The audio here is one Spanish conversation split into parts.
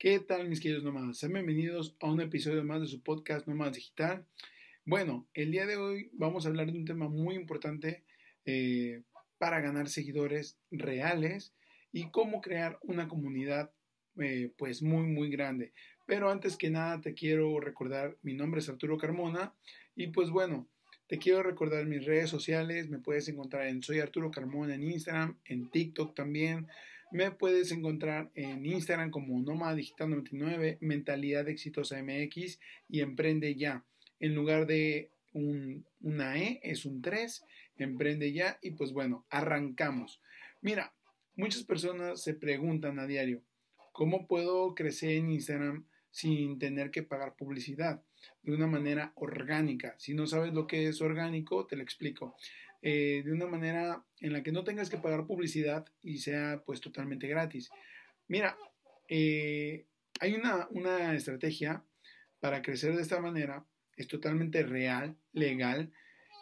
¿Qué tal mis queridos nómadas? Sean bienvenidos a un episodio más de su podcast Nómadas Digital. Bueno, el día de hoy vamos a hablar de un tema muy importante eh, para ganar seguidores reales y cómo crear una comunidad eh, pues muy muy grande. Pero antes que nada te quiero recordar, mi nombre es Arturo Carmona y pues bueno, te quiero recordar mis redes sociales, me puedes encontrar en Soy Arturo Carmona en Instagram, en TikTok también. Me puedes encontrar en Instagram como Nómada Digital 99, Mentalidad Exitosa MX y Emprende Ya. En lugar de un, una E es un 3, Emprende Ya y pues bueno, arrancamos. Mira, muchas personas se preguntan a diario, ¿cómo puedo crecer en Instagram sin tener que pagar publicidad? De una manera orgánica. Si no sabes lo que es orgánico, te lo explico. Eh, de una manera en la que no tengas que pagar publicidad y sea pues totalmente gratis. Mira, eh, hay una, una estrategia para crecer de esta manera, es totalmente real, legal,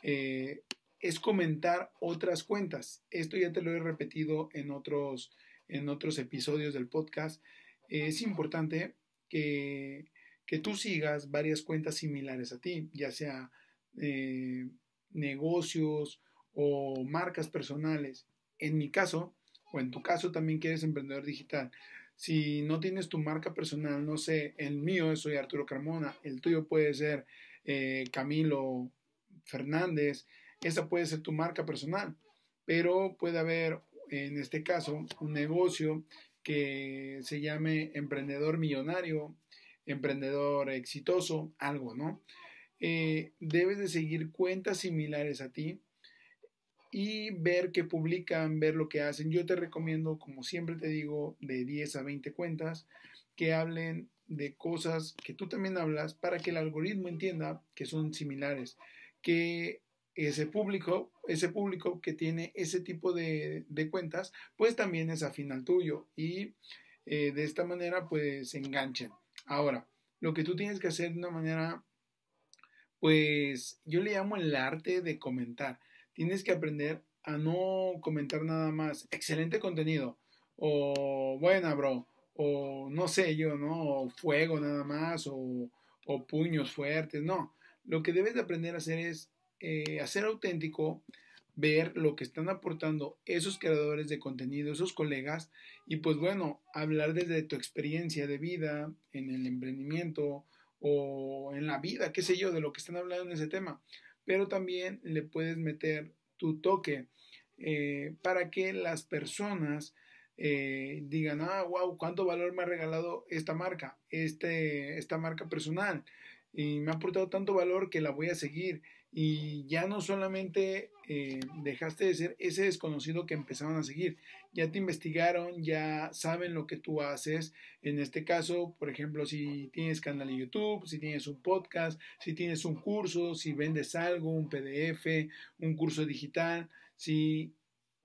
eh, es comentar otras cuentas. Esto ya te lo he repetido en otros, en otros episodios del podcast. es importante que, que, tú sigas varias cuentas similares a ti, ya sea negocios o marcas personales. En mi caso, o en tu caso también que eres emprendedor digital, si no tienes tu marca personal, no sé, el mío soy Arturo Carmona, el tuyo puede ser eh, Camilo Fernández, esa puede ser tu marca personal, pero puede haber en este caso un negocio que se llame emprendedor millonario, emprendedor exitoso, algo, ¿no? Eh, debes de seguir cuentas similares a ti y ver qué publican, ver lo que hacen. Yo te recomiendo, como siempre te digo, de 10 a 20 cuentas que hablen de cosas que tú también hablas para que el algoritmo entienda que son similares, que ese público, ese público que tiene ese tipo de, cuentas, pues también es afín al tuyo y eh, de esta manera pues se enganchen. Ahora, lo que tú tienes que hacer de una manera, pues yo le llamo el arte de comentar tienes que aprender a no comentar nada más, excelente contenido, o buena, bro, o no sé yo, ¿no? O fuego nada más, o, o puños fuertes, no. Lo que debes de aprender a hacer es eh, hacer auténtico, ver lo que están aportando esos creadores de contenido, esos colegas, y pues bueno, hablar desde tu experiencia de vida, en el emprendimiento o en la vida, qué sé yo, de lo que están hablando en ese tema pero también le puedes meter tu toque eh, para que las personas eh, digan, ah, wow, cuánto valor me ha regalado esta marca, este, esta marca personal, y me ha aportado tanto valor que la voy a seguir y ya no solamente eh, dejaste de ser ese desconocido que empezaron a seguir, ya te investigaron, ya saben lo que tú haces. En este caso, por ejemplo, si tienes canal de YouTube, si tienes un podcast, si tienes un curso, si vendes algo, un PDF, un curso digital, si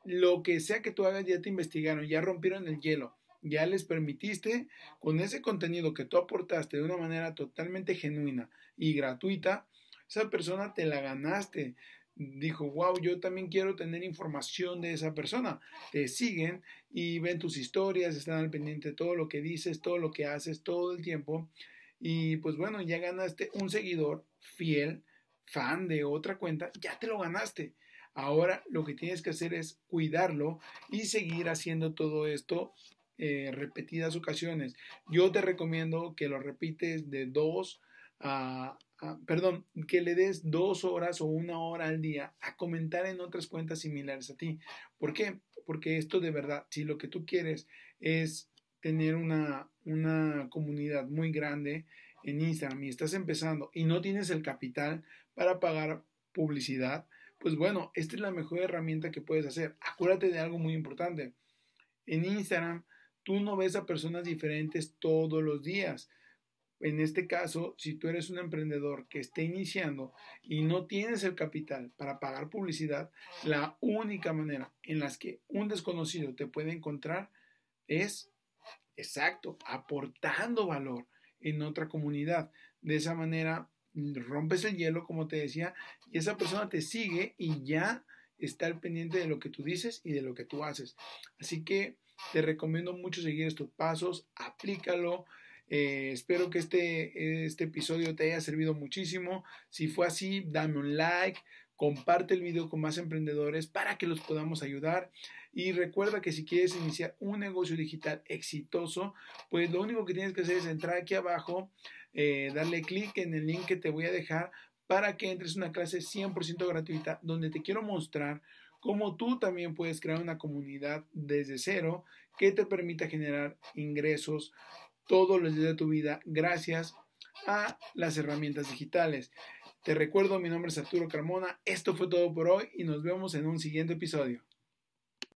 lo que sea que tú hagas ya te investigaron, ya rompieron el hielo ya les permitiste con ese contenido que tú aportaste de una manera totalmente genuina y gratuita, esa persona te la ganaste. Dijo, wow, yo también quiero tener información de esa persona. Te siguen y ven tus historias, están al pendiente de todo lo que dices, todo lo que haces, todo el tiempo. Y pues bueno, ya ganaste un seguidor fiel, fan de otra cuenta, ya te lo ganaste. Ahora lo que tienes que hacer es cuidarlo y seguir haciendo todo esto eh, repetidas ocasiones. Yo te recomiendo que lo repites de dos a, perdón, que le des dos horas o una hora al día a comentar en otras cuentas similares a ti. ¿Por qué? Porque esto de verdad, si lo que tú quieres es tener una, una comunidad muy grande en Instagram y estás empezando y no tienes el capital para pagar publicidad, pues bueno, esta es la mejor herramienta que puedes hacer. Acuérdate de algo muy importante. En Instagram tú no ves a personas diferentes todos los días. En este caso, si tú eres un emprendedor que esté iniciando y no tienes el capital para pagar publicidad, la única manera en la que un desconocido te puede encontrar es, exacto, aportando valor en otra comunidad. De esa manera rompes el hielo, como te decía, y esa persona te sigue y ya está al pendiente de lo que tú dices y de lo que tú haces. Así que te recomiendo mucho seguir estos pasos, aplícalo. Eh, espero que este, este episodio te haya servido muchísimo. Si fue así, dame un like, comparte el video con más emprendedores para que los podamos ayudar. Y recuerda que si quieres iniciar un negocio digital exitoso, pues lo único que tienes que hacer es entrar aquí abajo, eh, darle clic en el link que te voy a dejar para que entres en una clase 100% gratuita donde te quiero mostrar cómo tú también puedes crear una comunidad desde cero que te permita generar ingresos todos los días de tu vida gracias a las herramientas digitales. Te recuerdo, mi nombre es Arturo Carmona, esto fue todo por hoy y nos vemos en un siguiente episodio.